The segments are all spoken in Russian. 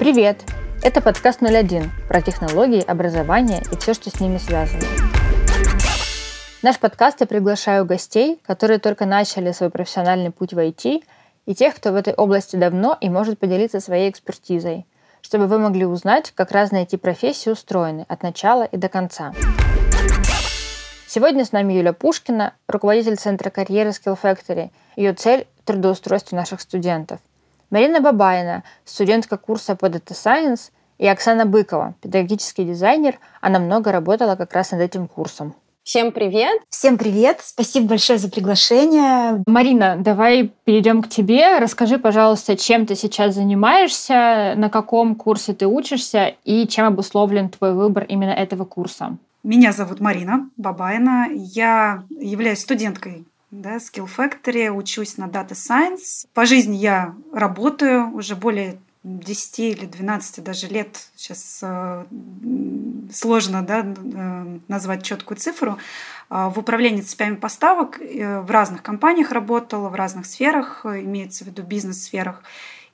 Привет! Это подкаст 01 про технологии, образование и все, что с ними связано. В наш подкаст я приглашаю гостей, которые только начали свой профессиональный путь в IT, и тех, кто в этой области давно и может поделиться своей экспертизой, чтобы вы могли узнать, как разные IT-профессии устроены от начала и до конца. Сегодня с нами Юля Пушкина, руководитель Центра карьеры Skill Factory. Ее цель – трудоустройство наших студентов. Марина Бабаина, студентка курса по Data Science, и Оксана Быкова, педагогический дизайнер. Она много работала как раз над этим курсом. Всем привет! Всем привет! Спасибо большое за приглашение. Марина, давай перейдем к тебе. Расскажи, пожалуйста, чем ты сейчас занимаешься, на каком курсе ты учишься и чем обусловлен твой выбор именно этого курса. Меня зовут Марина Бабайна. Я являюсь студенткой да, Skill Factory, учусь на Data Science. По жизни я работаю уже более 10 или 12 даже лет. Сейчас э, сложно да, э, назвать четкую цифру. Э, в управлении цепями поставок э, в разных компаниях работала, в разных сферах, имеется в виду бизнес-сферах.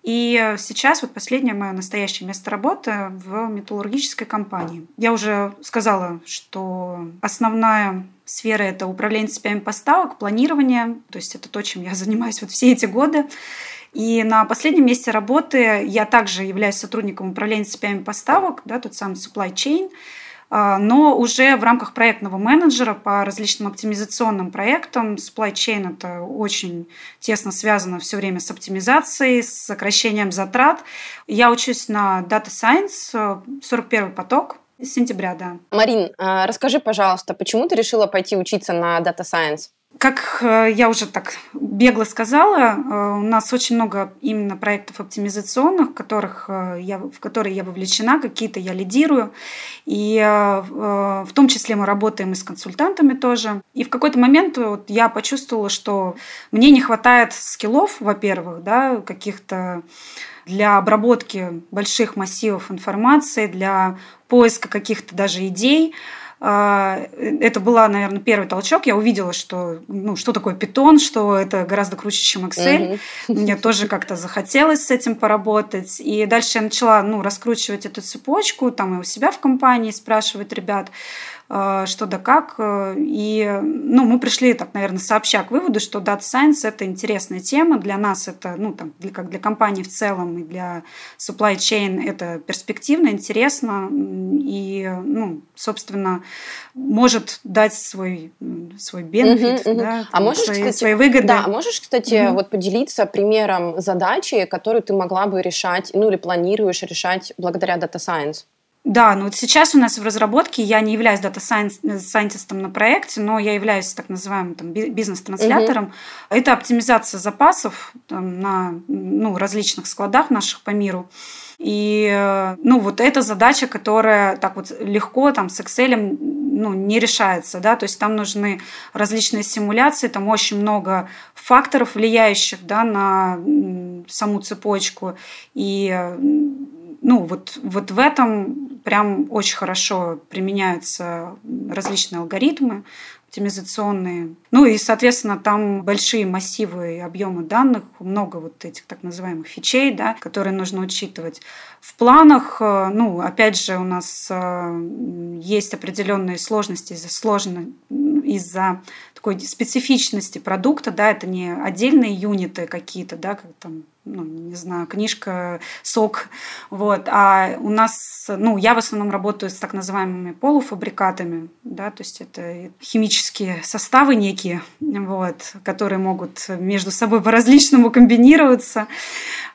И сейчас вот последнее мое настоящее место работы в металлургической компании. Я уже сказала, что основная сфера – это управление цепями поставок, планирование, то есть это то, чем я занимаюсь вот все эти годы. И на последнем месте работы я также являюсь сотрудником управления цепями поставок, да, тот самый supply chain – но уже в рамках проектного менеджера по различным оптимизационным проектам. Supply chain – это очень тесно связано все время с оптимизацией, с сокращением затрат. Я учусь на Data Science, 41 поток, с сентября, да. Марин, а, расскажи, пожалуйста, почему ты решила пойти учиться на Data Science? Как э, я уже так бегло сказала, э, у нас очень много именно проектов оптимизационных, в, которых э, я, в которые я вовлечена, какие-то я лидирую. И в том числе мы работаем и с консультантами тоже. И в какой-то момент вот я почувствовала, что мне не хватает скиллов, во-первых, да, каких-то для обработки больших массивов информации, для поиска каких-то даже идей. А, это была, наверное, первый толчок. Я увидела, что, ну, что такое питон, что это гораздо круче, чем Excel. Mm-hmm. Мне тоже как-то захотелось с этим поработать. И дальше я начала ну, раскручивать эту цепочку, там и у себя в компании спрашивать ребят, что да как. Э, и ну, мы пришли, так, наверное, сообща к выводу, что Data Science – это интересная тема. Для нас это, ну, там, для, как для компании в целом и для supply chain это перспективно, интересно и, ну, собственно, может дать свой, свой бенефит, uh-huh, uh-huh. да, а можешь, свои, кстати, свои выгоды. Да, а можешь, кстати, uh-huh. вот поделиться примером задачи, которую ты могла бы решать, ну, или планируешь решать благодаря Data Science? Да, ну вот сейчас у нас в разработке я не являюсь дата-сайентистом на проекте, но я являюсь так называемым там, бизнес-транслятором. Угу. Это оптимизация запасов там, на ну, различных складах наших по миру. И ну, вот эта задача, которая так вот легко там, с Excel ну, не решается. Да? То есть там нужны различные симуляции, там очень много факторов, влияющих да, на саму цепочку. И ну, вот, вот в этом прям очень хорошо применяются различные алгоритмы оптимизационные. Ну и, соответственно, там большие массивы и объемы данных, много вот этих так называемых фичей, да, которые нужно учитывать. В планах, э, ну, опять же, у нас э, есть определенные сложности из-за сложно, из-за такой специфичности продукта, да, это не отдельные юниты какие-то, да, как там ну, не знаю, книжка, сок, вот, а у нас, ну, я в основном работаю с так называемыми полуфабрикатами, да, то есть это химические составы некие, вот, которые могут между собой по-различному комбинироваться,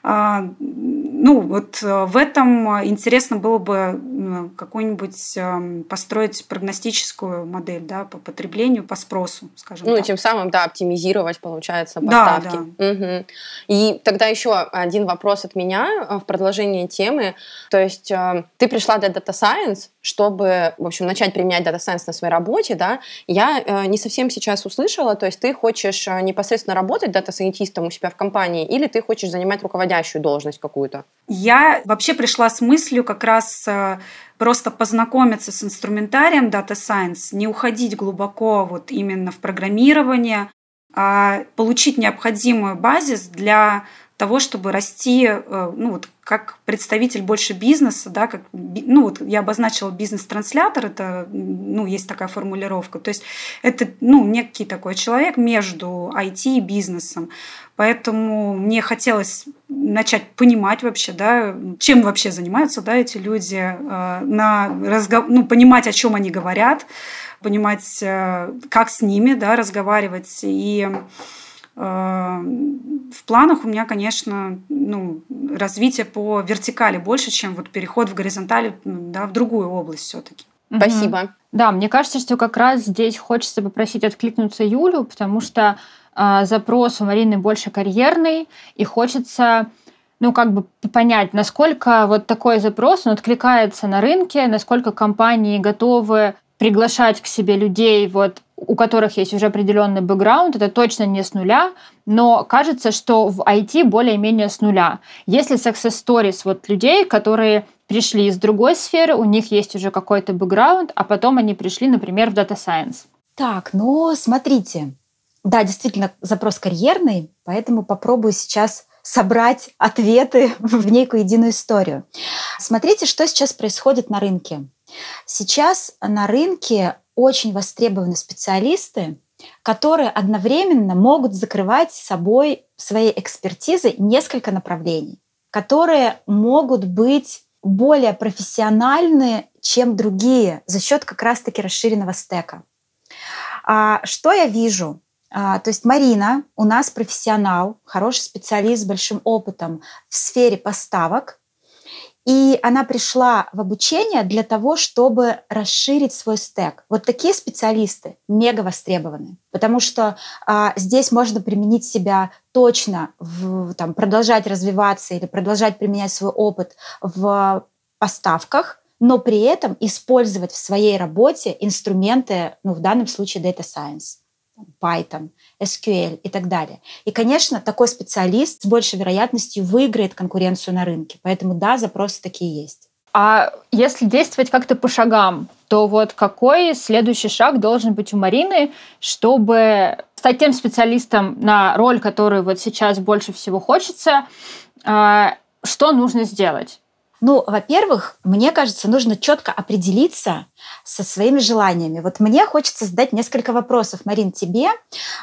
ну, вот э, в этом интересно было бы какую-нибудь эм, построить прогностическую модель, да, по потреблению, по спросу, скажем ну, так. Ну, тем самым, да, оптимизировать, получается, поставки. Да, да. Угу. И тогда еще один вопрос от меня э, в продолжении темы. То есть э, ты пришла для Data Science, чтобы, в общем, начать применять Data Science на своей работе, да? Я не совсем сейчас услышала, то есть ты хочешь непосредственно работать дата-сайентистом у себя в компании или ты хочешь занимать руководитель руководящую должность какую-то? Я вообще пришла с мыслью как раз э, просто познакомиться с инструментарием Data Science, не уходить глубоко вот именно в программирование, а получить необходимую базис для того, чтобы расти, э, ну вот как представитель больше бизнеса, да, как, ну вот я обозначила бизнес-транслятор, это, ну, есть такая формулировка, то есть это, ну, некий такой человек между IT и бизнесом, поэтому мне хотелось начать понимать вообще, да, чем вообще занимаются, да, эти люди, э, на разгов... ну, понимать, о чем они говорят, понимать, э, как с ними, да, разговаривать. И в планах у меня, конечно, ну, развитие по вертикали больше, чем вот переход в горизонтали да, в другую область все-таки. Спасибо. Да, мне кажется, что как раз здесь хочется попросить откликнуться Юлю, потому что э, запрос у Марины больше карьерный, и хочется ну, как бы понять, насколько вот такой запрос, он откликается на рынке, насколько компании готовы приглашать к себе людей, вот, у которых есть уже определенный бэкграунд, это точно не с нуля, но кажется, что в IT более-менее с нуля. Если success stories вот людей, которые пришли из другой сферы, у них есть уже какой-то бэкграунд, а потом они пришли, например, в Data Science. Так, ну смотрите, да, действительно запрос карьерный, поэтому попробую сейчас собрать ответы в некую единую историю. Смотрите, что сейчас происходит на рынке. Сейчас на рынке очень востребованы специалисты, которые одновременно могут закрывать собой своей экспертизой несколько направлений, которые могут быть более профессиональны, чем другие, за счет как раз-таки расширенного стека. А, что я вижу? А, то есть Марина у нас профессионал, хороший специалист с большим опытом в сфере поставок, и она пришла в обучение для того, чтобы расширить свой стек. Вот такие специалисты мега востребованы, потому что а, здесь можно применить себя точно, в, там, продолжать развиваться или продолжать применять свой опыт в поставках, но при этом использовать в своей работе инструменты, ну, в данном случае Data Science. Python, SQL и так далее. И, конечно, такой специалист с большей вероятностью выиграет конкуренцию на рынке. Поэтому да, запросы такие есть. А если действовать как-то по шагам, то вот какой следующий шаг должен быть у Марины, чтобы стать тем специалистом на роль, которую вот сейчас больше всего хочется, а, что нужно сделать? Ну, во-первых, мне кажется, нужно четко определиться со своими желаниями. Вот мне хочется задать несколько вопросов, Марин, тебе.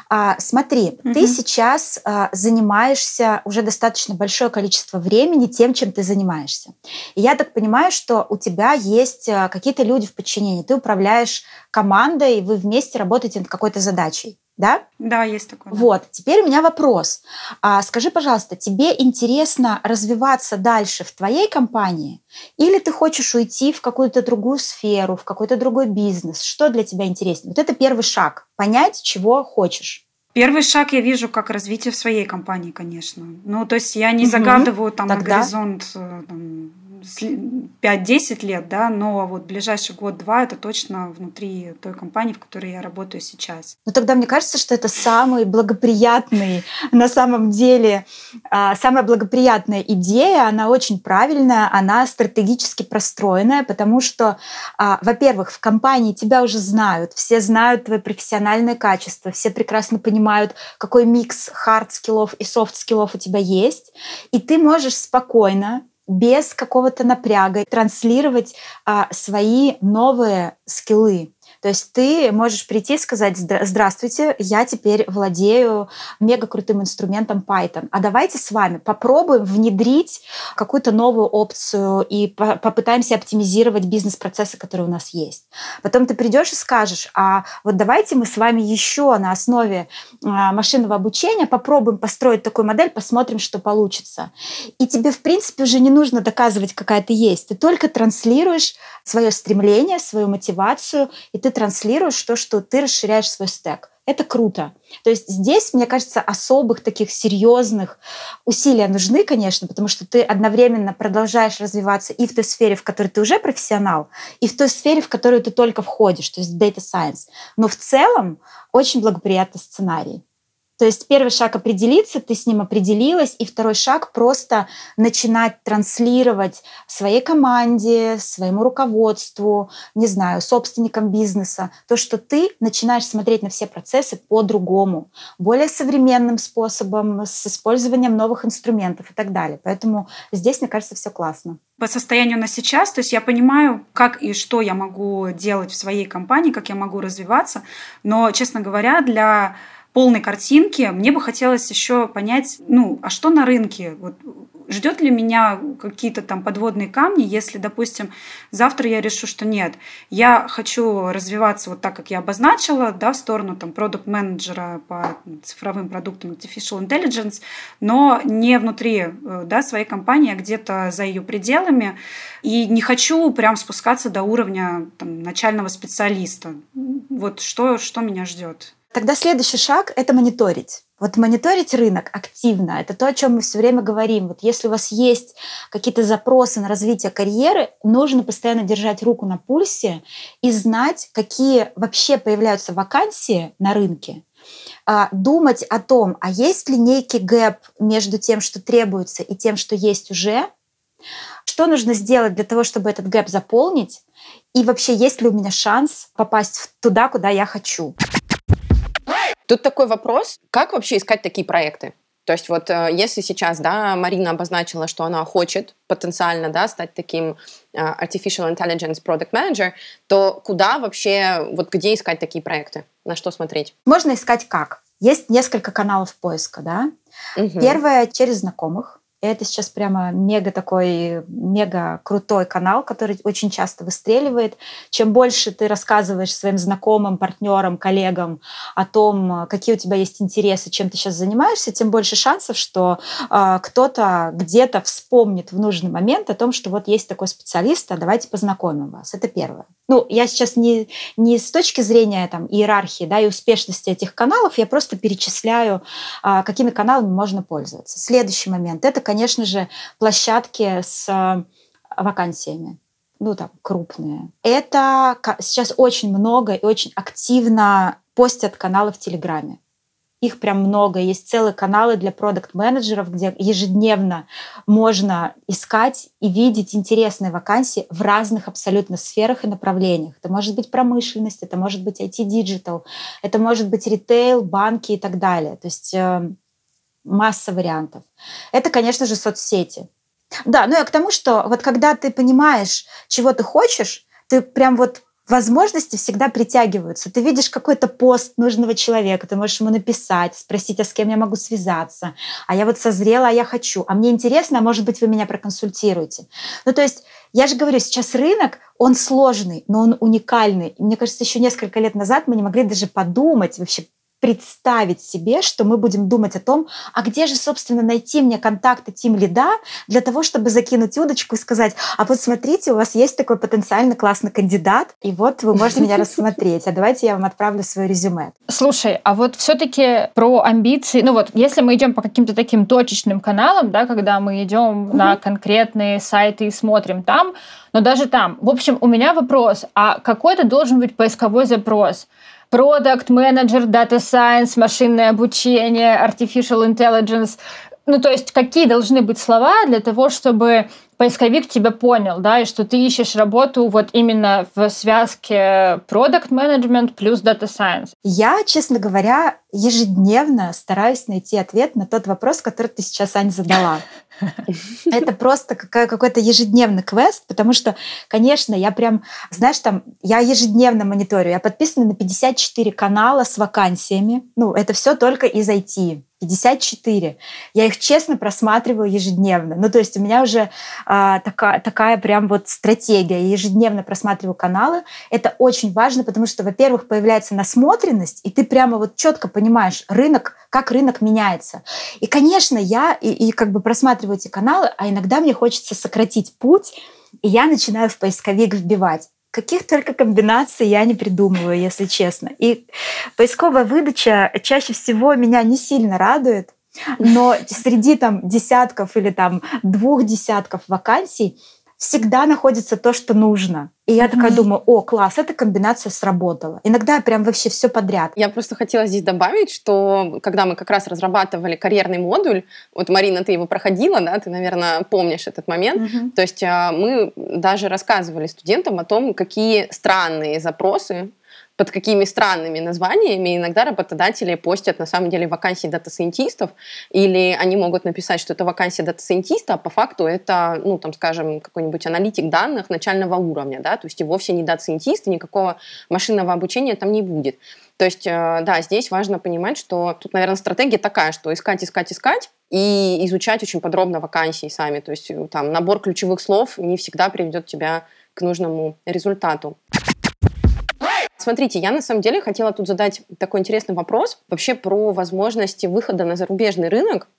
А, смотри, угу. ты сейчас а, занимаешься уже достаточно большое количество времени тем, чем ты занимаешься. И я так понимаю, что у тебя есть а, какие-то люди в подчинении, ты управляешь командой, вы вместе работаете над какой-то задачей да? Да, есть такое. Вот, теперь у меня вопрос. А, скажи, пожалуйста, тебе интересно развиваться дальше в твоей компании или ты хочешь уйти в какую-то другую сферу, в какой-то другой бизнес? Что для тебя интереснее? Вот это первый шаг. Понять, чего хочешь. Первый шаг я вижу как развитие в своей компании, конечно. Ну, то есть я не угу. загадываю там Тогда... на горизонт э, там, 5-10 лет, да, но вот ближайший год-два это точно внутри той компании, в которой я работаю сейчас. Ну тогда мне кажется, что это самый благоприятный, на самом деле, а, самая благоприятная идея, она очень правильная, она стратегически простроенная, потому что, а, во-первых, в компании тебя уже знают, все знают твои профессиональные качества, все прекрасно понимают, какой микс хард-скиллов и софт-скиллов у тебя есть, и ты можешь спокойно без какого-то напряга транслировать а, свои новые скиллы. То есть ты можешь прийти и сказать, здравствуйте, я теперь владею мега крутым инструментом Python, а давайте с вами попробуем внедрить какую-то новую опцию и попытаемся оптимизировать бизнес-процессы, которые у нас есть. Потом ты придешь и скажешь, а вот давайте мы с вами еще на основе а, машинного обучения попробуем построить такую модель, посмотрим, что получится. И тебе, в принципе, уже не нужно доказывать, какая ты есть. Ты только транслируешь свое стремление, свою мотивацию, и ты транслируешь то, что ты расширяешь свой стек. Это круто. То есть здесь, мне кажется, особых таких серьезных усилий нужны, конечно, потому что ты одновременно продолжаешь развиваться и в той сфере, в которой ты уже профессионал, и в той сфере, в которую ты только входишь, то есть Data Science. Но в целом очень благоприятный сценарий. То есть первый шаг определиться, ты с ним определилась, и второй шаг просто начинать транслировать своей команде, своему руководству, не знаю, собственникам бизнеса, то, что ты начинаешь смотреть на все процессы по-другому, более современным способом, с использованием новых инструментов и так далее. Поэтому здесь, мне кажется, все классно по состоянию на сейчас, то есть я понимаю, как и что я могу делать в своей компании, как я могу развиваться, но, честно говоря, для полной картинки, мне бы хотелось еще понять, ну, а что на рынке? Вот, ждет ли меня какие-то там подводные камни, если, допустим, завтра я решу, что нет, я хочу развиваться вот так, как я обозначила, да, в сторону там продукт-менеджера по цифровым продуктам Artificial Intelligence, но не внутри э, да, своей компании, а где-то за ее пределами, и не хочу прям спускаться до уровня там, начального специалиста. Вот что, что меня ждет? Тогда следующий шаг – это мониторить. Вот мониторить рынок активно – это то, о чем мы все время говорим. Вот если у вас есть какие-то запросы на развитие карьеры, нужно постоянно держать руку на пульсе и знать, какие вообще появляются вакансии на рынке, а, думать о том, а есть ли некий gap между тем, что требуется, и тем, что есть уже, что нужно сделать для того, чтобы этот gap заполнить, и вообще есть ли у меня шанс попасть туда, куда я хочу. Тут такой вопрос, как вообще искать такие проекты? То есть вот э, если сейчас, да, Марина обозначила, что она хочет потенциально, да, стать таким э, artificial intelligence product manager, то куда вообще, вот где искать такие проекты? На что смотреть? Можно искать как? Есть несколько каналов поиска, да. Угу. Первое через знакомых. Это сейчас прямо мега такой, мега крутой канал, который очень часто выстреливает. Чем больше ты рассказываешь своим знакомым, партнерам, коллегам о том, какие у тебя есть интересы, чем ты сейчас занимаешься, тем больше шансов, что э, кто-то где-то вспомнит в нужный момент о том, что вот есть такой специалист, а давайте познакомим вас. Это первое. Ну, я сейчас не, не с точки зрения там, иерархии да, и успешности этих каналов, я просто перечисляю, э, какими каналами можно пользоваться. Следующий момент – это конечно же, площадки с э, вакансиями ну, там, крупные. Это сейчас очень много и очень активно постят каналы в Телеграме. Их прям много. Есть целые каналы для продукт-менеджеров, где ежедневно можно искать и видеть интересные вакансии в разных абсолютно сферах и направлениях. Это может быть промышленность, это может быть IT-digital, это может быть ритейл, банки и так далее. То есть э, масса вариантов. Это, конечно же, соцсети. Да, ну и к тому, что вот когда ты понимаешь, чего ты хочешь, ты прям вот возможности всегда притягиваются. Ты видишь какой-то пост нужного человека, ты можешь ему написать, спросить, а с кем я могу связаться, а я вот созрела, а я хочу, а мне интересно, а может быть, вы меня проконсультируете. Ну, то есть я же говорю, сейчас рынок, он сложный, но он уникальный. И мне кажется, еще несколько лет назад мы не могли даже подумать вообще, представить себе, что мы будем думать о том, а где же, собственно, найти мне контакты Тим Лида для того, чтобы закинуть удочку и сказать, а вот смотрите, у вас есть такой потенциально классный кандидат, и вот вы можете меня рассмотреть, а давайте я вам отправлю свое резюме. Слушай, а вот все-таки про амбиции, ну вот если мы идем по каким-то таким точечным каналам, да, когда мы идем на конкретные сайты и смотрим там, но даже там, в общем, у меня вопрос, а какой-то должен быть поисковой запрос? Продукт менеджер data science, машинное обучение, artificial intelligence. Ну, то есть какие должны быть слова для того, чтобы поисковик тебя понял, да, и что ты ищешь работу вот именно в связке продукт менеджмент плюс data science. Я, честно говоря, ежедневно стараюсь найти ответ на тот вопрос, который ты сейчас, Ань, задала. Это просто какой-то ежедневный квест, потому что, конечно, я прям, знаешь, там, я ежедневно мониторю, я подписана на 54 канала с вакансиями. Ну, это все только из IT. 54. Я их честно просматриваю ежедневно. Ну, то есть у меня уже а, такая, такая прям вот стратегия. Я ежедневно просматриваю каналы. Это очень важно, потому что, во-первых, появляется насмотренность, и ты прямо вот четко понимаешь рынок, как рынок меняется. И, конечно, я и, и как бы просматриваю эти каналы, а иногда мне хочется сократить путь, и я начинаю в поисковик вбивать каких только комбинаций я не придумываю, если честно. И поисковая выдача чаще всего меня не сильно радует, но среди там десятков или там двух десятков вакансий всегда находится то, что нужно. И я такая думаю, о, класс, эта комбинация сработала. Иногда прям вообще все подряд. Я просто хотела здесь добавить, что когда мы как раз разрабатывали карьерный модуль, вот, Марина, ты его проходила, да, ты, наверное, помнишь этот момент. Mm-hmm. То есть а, мы даже рассказывали студентам о том, какие странные запросы под какими странными названиями иногда работодатели постят на самом деле вакансии дата-сайентистов, или они могут написать, что это вакансия дата-сайентиста, а по факту это, ну, там, скажем, какой-нибудь аналитик данных начального уровня, да, то есть и вовсе не дата-сайентист, никакого машинного обучения там не будет. То есть, э, да, здесь важно понимать, что тут, наверное, стратегия такая, что искать, искать, искать, и изучать очень подробно вакансии сами. То есть там набор ключевых слов не всегда приведет тебя к нужному результату. Смотрите, я на самом деле хотела тут задать такой интересный вопрос вообще про возможности выхода на зарубежный рынок.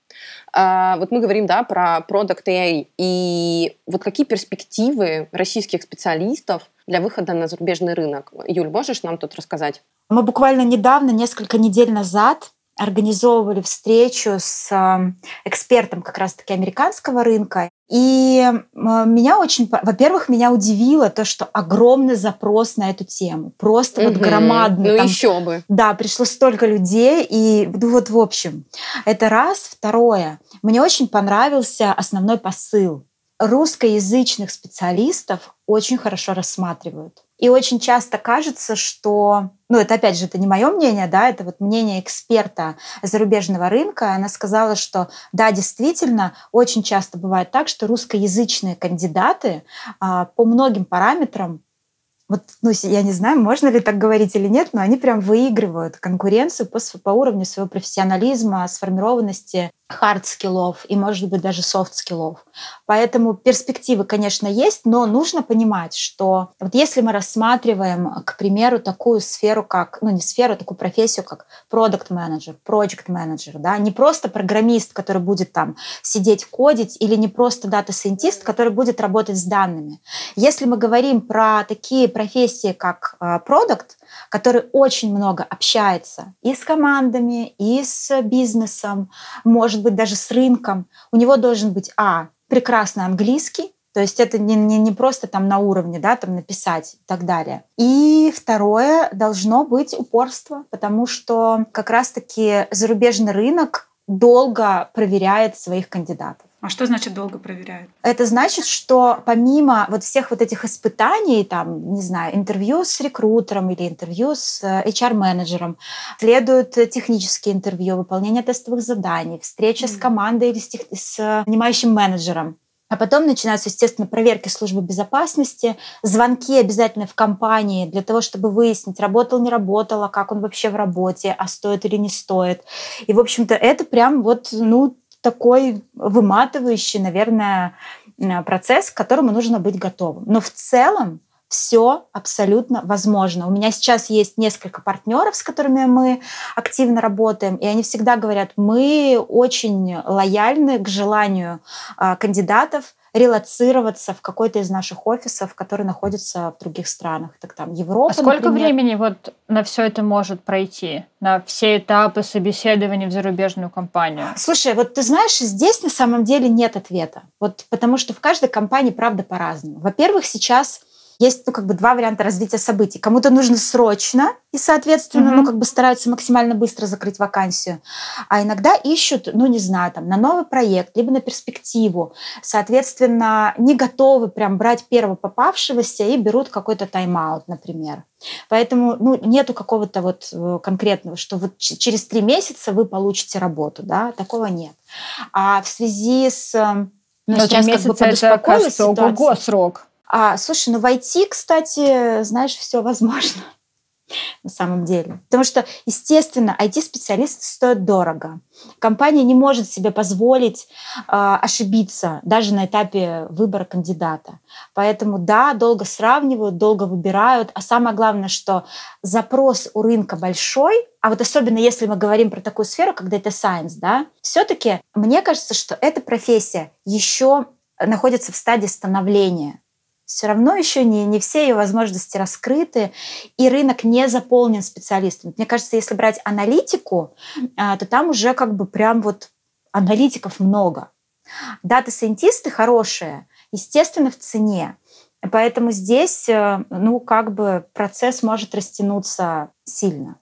А, вот мы говорим, да, про Product AI. И вот какие перспективы российских специалистов для выхода на зарубежный рынок? Юль, можешь нам тут рассказать? Мы буквально недавно, несколько недель назад, организовывали встречу с эм, экспертом как раз-таки американского рынка. И меня очень, во-первых, меня удивило то, что огромный запрос на эту тему. Просто угу. вот громадный. Ну там, еще бы. Да, пришло столько людей. И ну, вот в общем, это раз. Второе. Мне очень понравился основной посыл. Русскоязычных специалистов очень хорошо рассматривают. И очень часто кажется, что, ну это опять же, это не мое мнение, да, это вот мнение эксперта зарубежного рынка. Она сказала, что да, действительно, очень часто бывает так, что русскоязычные кандидаты а, по многим параметрам вот, ну, я не знаю, можно ли так говорить или нет, но они прям выигрывают конкуренцию по, по уровню своего профессионализма, сформированности хард-скиллов и, может быть, даже софт-скиллов. Поэтому перспективы, конечно, есть, но нужно понимать, что вот если мы рассматриваем, к примеру, такую сферу, как, ну не сферу, а такую профессию, как продукт менеджер project менеджер да, не просто программист, который будет там сидеть кодить, или не просто дата-сайентист, который будет работать с данными. Если мы говорим про такие профессии, как продукт, который очень много общается и с командами, и с бизнесом, может быть, даже с рынком. У него должен быть, а, прекрасный английский, то есть это не, не, не просто там на уровне, да, там написать и так далее. И второе, должно быть упорство, потому что как раз-таки зарубежный рынок долго проверяет своих кандидатов. А что значит долго проверяют? Это значит, что помимо вот всех вот этих испытаний, там, не знаю, интервью с рекрутером или интервью с HR-менеджером, э, следуют технические интервью, выполнение тестовых заданий, встреча mm-hmm. с командой или с, тех, с нанимающим менеджером. А потом начинаются, естественно, проверки службы безопасности, звонки обязательно в компании для того, чтобы выяснить, работал, не работал, а как он вообще в работе, а стоит или не стоит. И, в общем-то, это прям вот, ну, такой выматывающий, наверное, процесс, к которому нужно быть готовым. Но в целом все абсолютно возможно. У меня сейчас есть несколько партнеров, с которыми мы активно работаем, и они всегда говорят, мы очень лояльны к желанию а, кандидатов релацироваться в какой-то из наших офисов, который находится в других странах. Так там Европа, А сколько например. времени вот на все это может пройти? На все этапы собеседования в зарубежную компанию? Слушай, вот ты знаешь, здесь на самом деле нет ответа. Вот потому что в каждой компании, правда, по-разному. Во-первых, сейчас есть ну, как бы два варианта развития событий. Кому-то нужно срочно, и, соответственно, mm-hmm. ну, как бы стараются максимально быстро закрыть вакансию. А иногда ищут, ну, не знаю, там, на новый проект, либо на перспективу. Соответственно, не готовы прям брать первого попавшегося и берут какой-то тайм-аут, например. Поэтому ну, нету какого-то вот э, конкретного, что вот через три месяца вы получите работу, да, такого нет. А в связи с ну, Но сейчас как бы это, кажется, ого срок. А, слушай, ну в IT, кстати, знаешь, все возможно на самом деле. Потому что, естественно, IT-специалисты стоят дорого. Компания не может себе позволить э, ошибиться даже на этапе выбора кандидата. Поэтому, да, долго сравнивают, долго выбирают. А самое главное, что запрос у рынка большой, а вот особенно если мы говорим про такую сферу, как Data Science, да, все-таки мне кажется, что эта профессия еще находится в стадии становления все равно еще не, не все ее возможности раскрыты, и рынок не заполнен специалистами. Мне кажется, если брать аналитику, а, то там уже как бы прям вот аналитиков много. Дата-сайентисты хорошие, естественно, в цене. Поэтому здесь, э, ну, как бы процесс может растянуться сильно.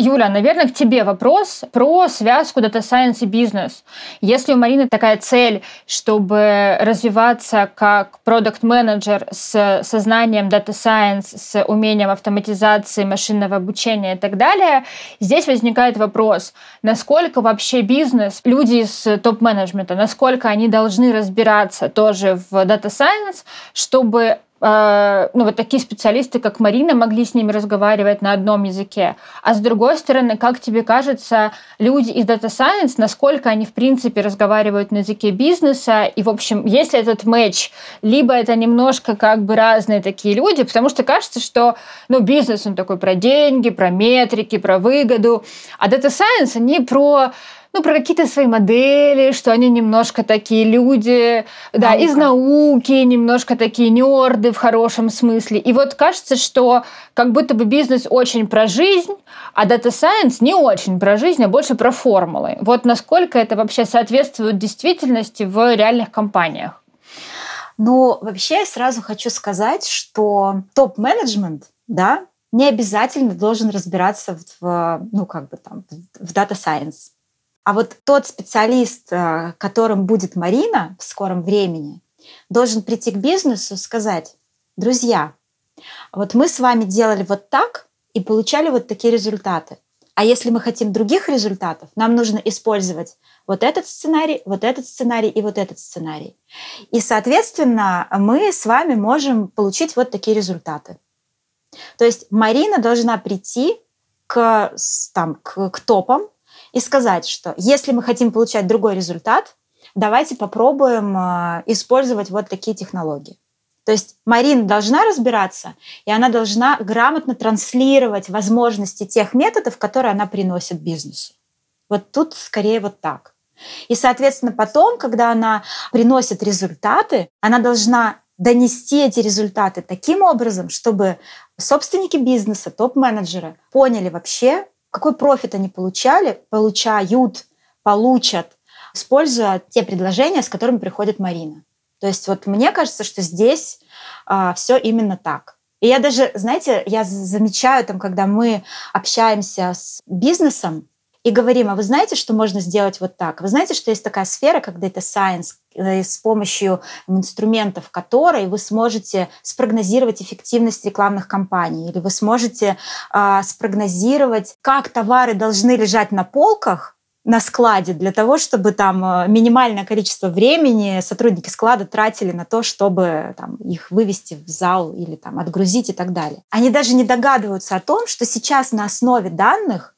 Юля, наверное, к тебе вопрос про связку Data Science и бизнес. Если у Марины такая цель, чтобы развиваться как продукт менеджер с сознанием Data Science, с умением автоматизации, машинного обучения и так далее, здесь возникает вопрос, насколько вообще бизнес, люди из топ-менеджмента, насколько они должны разбираться тоже в Data Science, чтобы ну, вот такие специалисты, как Марина, могли с ними разговаривать на одном языке. А с другой стороны, как тебе кажется, люди из Data Science, насколько они, в принципе, разговаривают на языке бизнеса, и, в общем, если этот матч, либо это немножко как бы разные такие люди, потому что кажется, что, ну, бизнес, он такой про деньги, про метрики, про выгоду, а Data Science, они про ну, про какие-то свои модели, что они немножко такие люди, Наука. да, из науки, немножко такие нерды в хорошем смысле. И вот кажется, что как будто бы бизнес очень про жизнь, а Data Science не очень про жизнь, а больше про формулы. Вот насколько это вообще соответствует действительности в реальных компаниях? Ну, вообще я сразу хочу сказать, что топ-менеджмент, да, не обязательно должен разбираться в, ну, как бы там, в Data Science. А вот тот специалист, э, которым будет Марина в скором времени, должен прийти к бизнесу и сказать, друзья, вот мы с вами делали вот так и получали вот такие результаты. А если мы хотим других результатов, нам нужно использовать вот этот сценарий, вот этот сценарий и вот этот сценарий. И, соответственно, мы с вами можем получить вот такие результаты. То есть Марина должна прийти к, там, к, к топам и сказать, что если мы хотим получать другой результат, давайте попробуем э, использовать вот такие технологии. То есть Марина должна разбираться, и она должна грамотно транслировать возможности тех методов, которые она приносит бизнесу. Вот тут скорее вот так. И, соответственно, потом, когда она приносит результаты, она должна донести эти результаты таким образом, чтобы собственники бизнеса, топ-менеджеры поняли вообще, какой профит они получали, получают, получат, используя те предложения, с которыми приходит Марина. То есть вот мне кажется, что здесь а, все именно так. И я даже, знаете, я замечаю там, когда мы общаемся с бизнесом, и говорим, а вы знаете, что можно сделать вот так? Вы знаете, что есть такая сфера, как Data Science, э, с помощью инструментов которой вы сможете спрогнозировать эффективность рекламных кампаний, или вы сможете э, спрогнозировать, как товары должны лежать на полках, на складе для того, чтобы там э, минимальное количество времени сотрудники склада тратили на то, чтобы там, их вывести в зал или там, отгрузить и так далее. Они даже не догадываются о том, что сейчас на основе данных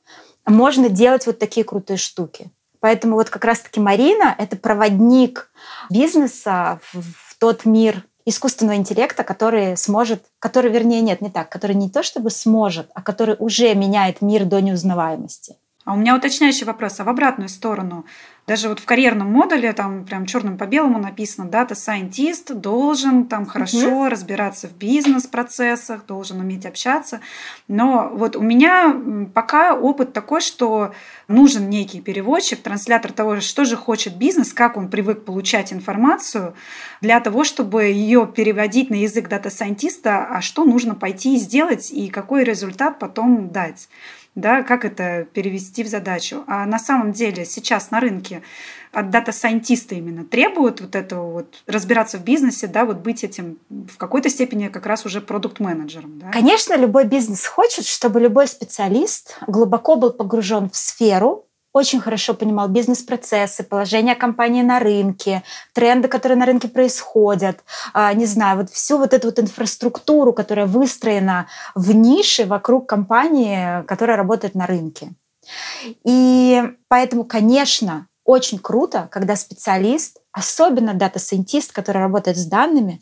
можно делать вот такие крутые штуки. Поэтому вот как раз-таки Марина — это проводник бизнеса в, в тот мир искусственного интеллекта, который сможет, который, вернее, нет, не так, который не то чтобы сможет, а который уже меняет мир до неузнаваемости. А у меня уточняющий вопрос, а в обратную сторону? Даже вот в карьерном модуле там прям черным по белому написано Scientist должен там хорошо угу. разбираться в бизнес-процессах, должен уметь общаться. Но вот у меня пока опыт такой, что нужен некий переводчик, транслятор того, что же хочет бизнес, как он привык получать информацию, для того, чтобы ее переводить на язык дата-сайентиста, а что нужно пойти и сделать, и какой результат потом дать да, как это перевести в задачу. А на самом деле сейчас на рынке от дата-сайентиста именно требуют вот этого вот разбираться в бизнесе, да, вот быть этим в какой-то степени как раз уже продукт-менеджером. Да? Конечно, любой бизнес хочет, чтобы любой специалист глубоко был погружен в сферу, очень хорошо понимал бизнес-процессы, положение компании на рынке, тренды, которые на рынке происходят, а, не знаю, вот всю вот эту вот инфраструктуру, которая выстроена в нише вокруг компании, которая работает на рынке. И поэтому, конечно, очень круто, когда специалист, особенно дата-сайентист, который работает с данными,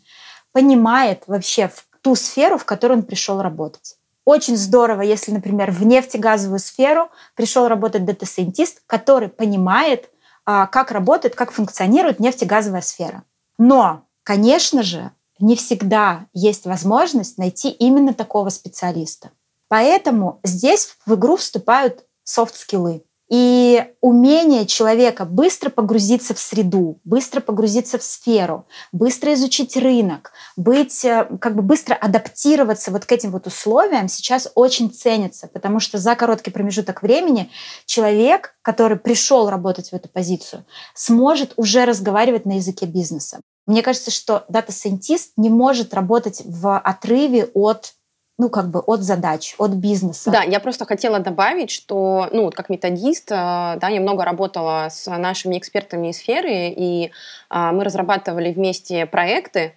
понимает вообще ту сферу, в которую он пришел работать. Очень здорово, если, например, в нефтегазовую сферу пришел работать дата-сайентист, который понимает, а, как работает, как функционирует нефтегазовая сфера. Но, конечно же, не всегда есть возможность найти именно такого специалиста. Поэтому здесь в игру вступают софт-скиллы. И умение человека быстро погрузиться в среду, быстро погрузиться в сферу, быстро изучить рынок, быть, э, как бы быстро адаптироваться вот к этим вот условиям сейчас очень ценится, потому что за короткий промежуток времени человек, который пришел работать в эту позицию, сможет уже разговаривать на языке бизнеса. Мне кажется, что дата-сайентист не может работать в отрыве от ну, как бы от задач, от бизнеса. Да, я просто хотела добавить, что, ну, вот как методист, э, да, я много работала с нашими экспертами из сферы, и а, мы разрабатывали вместе проекты,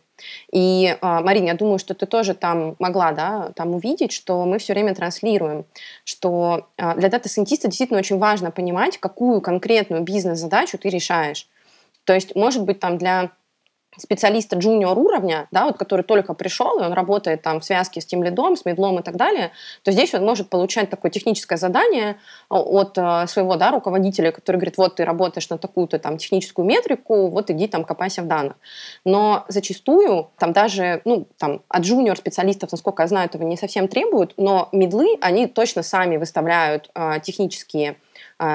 и, а, Марин, я думаю, что ты тоже там могла да, там увидеть, что мы все время транслируем, что для дата-сайентиста действительно очень важно понимать, какую конкретную бизнес-задачу ты решаешь. То есть, может быть, там для специалиста джуниор уровня, да, вот, который только пришел, и он работает там в связке с тем лидом, с медлом и так далее, то здесь он может получать такое техническое задание от э, своего да, руководителя, который говорит, вот ты работаешь на такую-то там техническую метрику, вот иди там копайся в данных. Но зачастую там даже ну, там, от джуниор специалистов, насколько я знаю, этого не совсем требуют, но медлы, они точно сами выставляют э, технические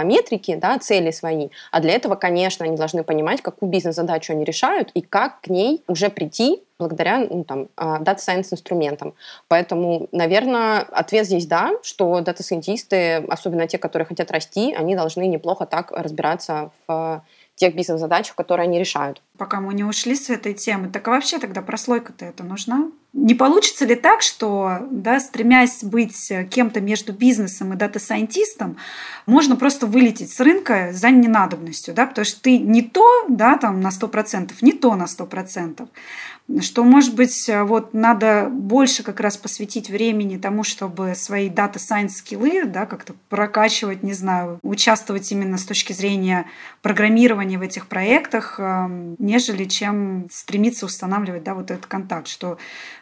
метрики, да, цели свои. А для этого, конечно, они должны понимать, какую бизнес-задачу они решают и как к ней уже прийти благодаря ну, там, а, Data Science инструментам. Поэтому, наверное, ответ здесь да, что дата-сайентисты, особенно те, которые хотят расти, они должны неплохо так разбираться в тех бизнес-задачах, которые они решают. Пока мы не ушли с этой темы, так а вообще тогда прослойка-то это нужна? Не получится ли так, что, да, стремясь быть кем-то между бизнесом и дата-сайентистом, можно просто вылететь с рынка за ненадобностью, да, потому что ты не то, да, там на 100%, не то на 100% что, может быть, вот надо больше как раз посвятить времени тому, чтобы свои science скиллы да, как-то прокачивать, не знаю, участвовать именно с точки зрения программирования в этих проектах, эм, нежели чем стремиться устанавливать да, вот этот контакт, что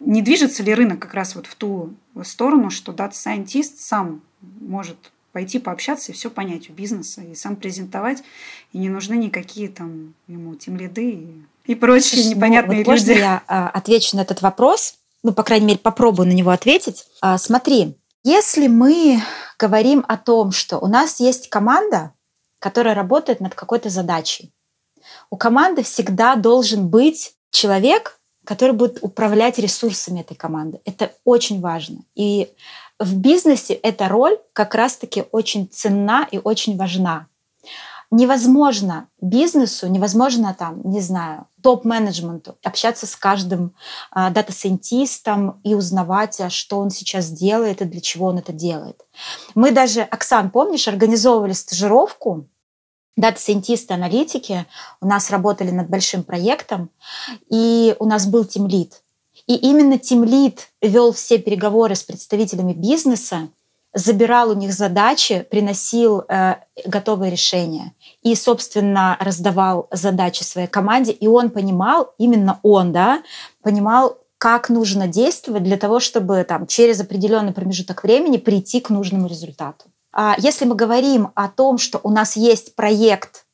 не движется ли рынок как раз вот в ту сторону, что scientist сам может пойти пообщаться и все понять у бизнеса, и сам презентовать, и не нужны никакие там ему тем лиды и и прочие Слушай, непонятные ну, вот люди. Можно я а, отвечу на этот вопрос? Ну, по крайней мере, попробую на него ответить. А, смотри, если мы говорим о том, что у нас есть команда, которая работает над какой-то задачей, у команды всегда должен быть человек, который будет управлять ресурсами этой команды. Это очень важно. И в бизнесе эта роль как раз-таки очень ценна и очень важна невозможно бизнесу, невозможно там, не знаю, топ-менеджменту общаться с каждым а, дата-сайентистом и узнавать, а что он сейчас делает и для чего он это делает. Мы даже, Оксан, помнишь, организовывали стажировку дата-сайентисты, аналитики у нас работали над большим проектом, и у нас был тимлит. И именно тимлит вел все переговоры с представителями бизнеса, забирал у них задачи, приносил э, готовые решения и, собственно, раздавал задачи своей команде. И он понимал, именно он, да, понимал, как нужно действовать для того, чтобы там, через определенный промежуток времени прийти к нужному результату. А если мы говорим о том, что у нас есть проект,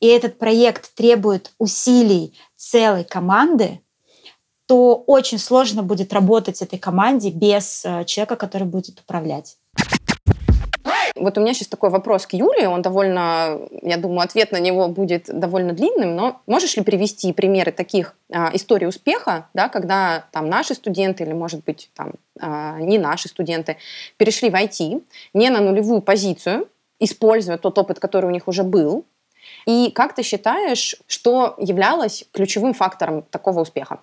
и этот проект требует усилий целой команды, то очень сложно будет работать этой команде без э, человека, который будет управлять. Вот у меня сейчас такой вопрос к Юле, он довольно, я думаю, ответ на него будет довольно длинным, но можешь ли привести примеры таких а, историй успеха, да, когда там наши студенты или, может быть, там а, не наши студенты перешли в IT, не на нулевую позицию, используя тот опыт, который у них уже был, и как ты считаешь, что являлось ключевым фактором такого успеха?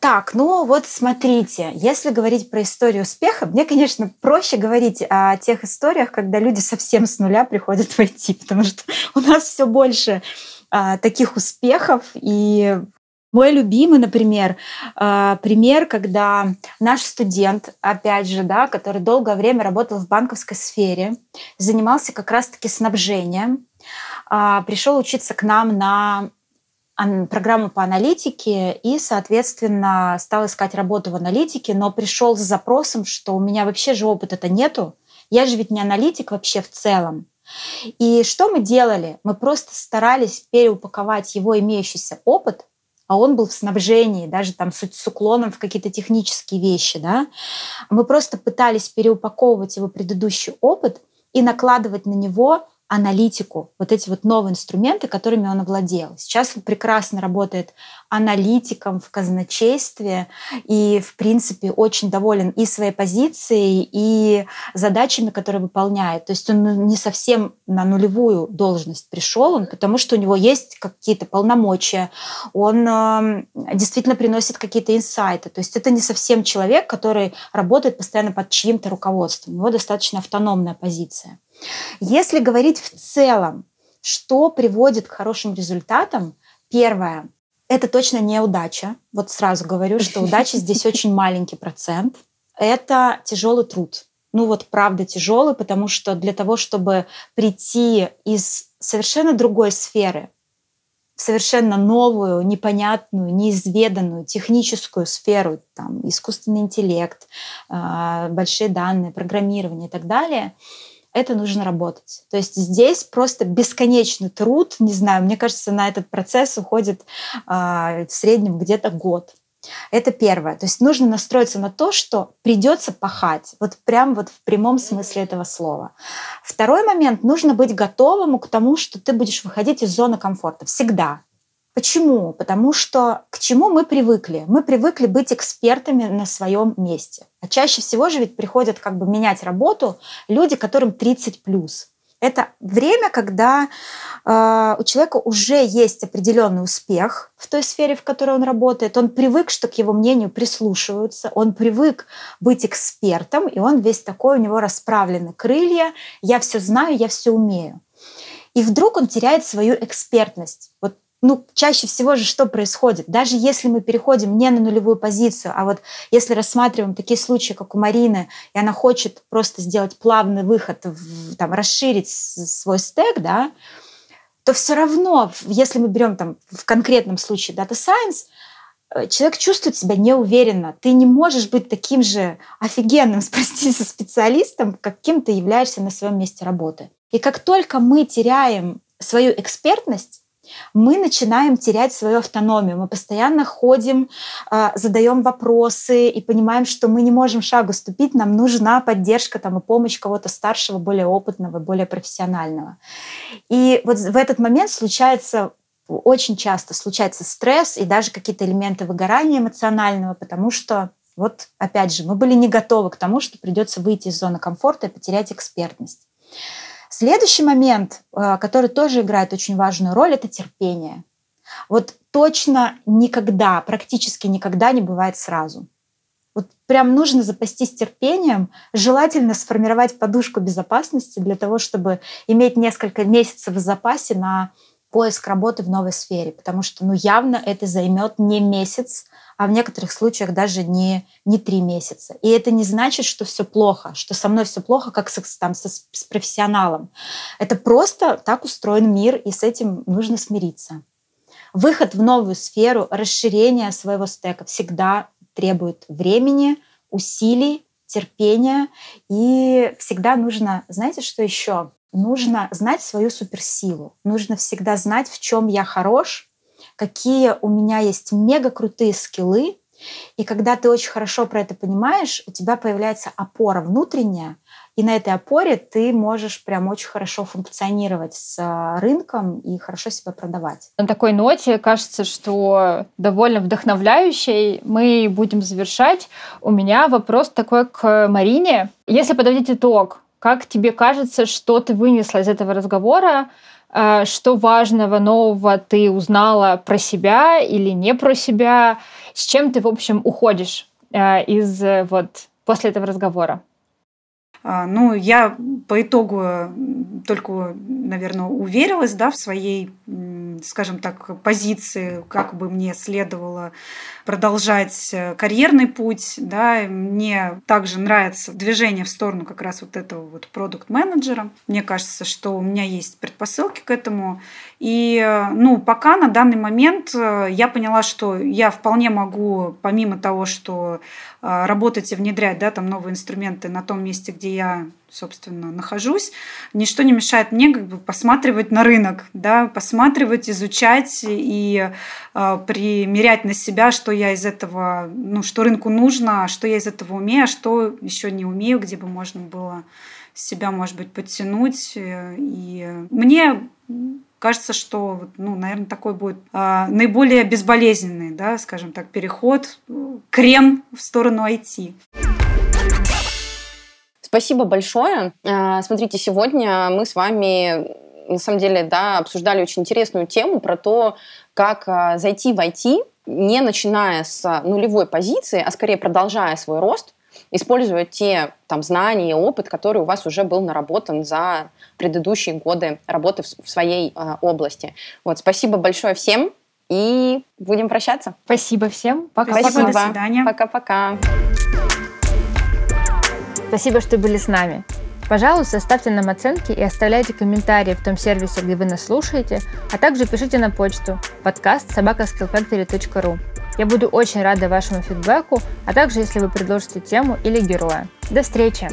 Так, ну вот смотрите, если говорить про историю успеха, мне, конечно, проще говорить о тех историях, когда люди совсем с нуля приходят в IT, потому что у нас все больше а, таких успехов. И мой любимый, например, а, пример, когда наш студент, опять же, да, который долгое время работал в банковской сфере, занимался как раз-таки снабжением, а, пришел учиться к нам на программу по аналитике и, соответственно, стал искать работу в аналитике, но пришел с запросом, что у меня вообще же опыта это нету. Я же ведь не аналитик вообще в целом. И что мы делали? Мы просто старались переупаковать его имеющийся опыт, а он был в снабжении, даже там с, с уклоном в какие-то технические вещи, да. Мы просто пытались переупаковывать его предыдущий опыт и накладывать на него аналитику, вот эти вот новые инструменты, которыми он овладел. Сейчас он прекрасно работает аналитиком в казначействе и, в принципе, очень доволен и своей позицией, и задачами, которые выполняет. То есть он ну, не совсем на нулевую должность пришел, он, потому что у него есть какие-то полномочия, он э, действительно приносит какие-то инсайты. То есть это не совсем человек, который работает постоянно под чьим-то руководством. У него достаточно автономная позиция. Если говорить в целом, что приводит к хорошим результатам, первое, это точно не удача. Вот сразу говорю, что удача здесь очень маленький процент. Это тяжелый труд. Ну вот правда тяжелый, потому что для того, чтобы прийти из совершенно другой сферы, в совершенно новую, непонятную, неизведанную техническую сферу, там, искусственный интеллект, а, большие данные, программирование и так далее – это нужно работать. То есть здесь просто бесконечный труд, не знаю, мне кажется, на этот процесс уходит э, в среднем где-то год. Это первое. То есть нужно настроиться на то, что придется пахать. Вот прям вот в прямом смысле этого слова. Второй момент. Нужно быть готовым к тому, что ты будешь выходить из зоны комфорта. Всегда. Почему? Потому что к чему мы привыкли? Мы привыкли быть экспертами на своем месте. А чаще всего же ведь приходят как бы менять работу люди, которым 30 плюс. Это время, когда э, у человека уже есть определенный успех в той сфере, в которой он работает. Он привык, что к его мнению прислушиваются. Он привык быть экспертом, и он весь такой, у него расправлены крылья. Я все знаю, я все умею. И вдруг он теряет свою экспертность. Вот ну, чаще всего же что происходит? Даже если мы переходим не на нулевую позицию, а вот если рассматриваем такие случаи, как у Марины, и она хочет просто сделать плавный выход, там, расширить свой стек, да, то все равно, если мы берем там в конкретном случае Data Science, э, человек чувствует себя неуверенно. Ты не можешь быть таким же офигенным, простите, специалистом, каким ты являешься на своем месте работы. И как только мы теряем свою экспертность, мы начинаем терять свою автономию. Мы постоянно ходим, а, задаем вопросы и понимаем, что мы не можем шагу ступить, нам нужна поддержка там, и помощь кого-то старшего, более опытного, более профессионального. И вот в этот момент случается очень часто случается стресс и даже какие-то элементы выгорания эмоционального, потому что вот опять же мы были не готовы к тому, что придется выйти из зоны комфорта и потерять экспертность. Следующий момент, э, который тоже играет очень важную роль, это терпение. Вот точно никогда, практически никогда не бывает сразу. Вот прям нужно запастись терпением, желательно сформировать подушку безопасности для того, чтобы иметь несколько месяцев в запасе на поиск работы в новой сфере, потому что ну, явно это займет не месяц, а в некоторых случаях даже не, не три месяца. И это не значит, что все плохо, что со мной все плохо, как с, там, со, с профессионалом. Это просто так устроен мир, и с этим нужно смириться. Выход в новую сферу, расширение своего стека всегда требует времени, усилий, терпения. И всегда нужно, знаете, что еще? Нужно знать свою суперсилу. Нужно всегда знать, в чем я хорош, какие у меня есть мега крутые скиллы. И когда ты очень хорошо про это понимаешь, у тебя появляется опора внутренняя, и на этой опоре ты можешь прям очень хорошо функционировать с а, рынком и хорошо себя продавать. На такой ноте кажется, что довольно вдохновляющей мы будем завершать. У меня вопрос такой к Марине. Если подводить итог, как тебе кажется, что ты вынесла из этого разговора? А, что важного нового ты узнала про себя или не про себя, с чем ты, в общем, уходишь а, из вот после этого разговора? А, ну, я по итогу только, наверное, уверилась да, в своей, скажем так, позиции, как бы мне следовало продолжать э, карьерный путь. Да. Мне также нравится движение в сторону как раз вот этого вот продукт-менеджера. Мне кажется, что у меня есть предпосылки к этому. И э, ну, пока на данный момент э, я поняла, что я вполне могу, помимо того, что работать и внедрять да, там новые инструменты на том месте, где я собственно, нахожусь, ничто не мешает мне как бы посматривать на рынок, да, посматривать, изучать и э, примерять на себя, что я из этого, ну, что рынку нужно, что я из этого умею, а что еще не умею, где бы можно было себя, может быть, подтянуть. И мне кажется, что, ну, наверное, такой будет а, наиболее безболезненный, да, скажем так, переход, крем в сторону IT. Спасибо большое. А, смотрите, сегодня мы с вами на самом деле, да, обсуждали очень интересную тему про то, как а, зайти в IT, не начиная с нулевой позиции, а скорее продолжая свой рост, используя те там, знания и опыт, который у вас уже был наработан за предыдущие годы работы в, в своей э, области. Вот, спасибо большое всем и будем прощаться. Спасибо всем. Пока. Спасибо. До свидания. Пока-пока. Спасибо, что были с нами. Пожалуйста, ставьте нам оценки и оставляйте комментарии в том сервисе, где вы нас слушаете, а также пишите на почту подкаст собакаскиллfactory.ru. Я буду очень рада вашему фидбэку, а также если вы предложите тему или героя. До встречи!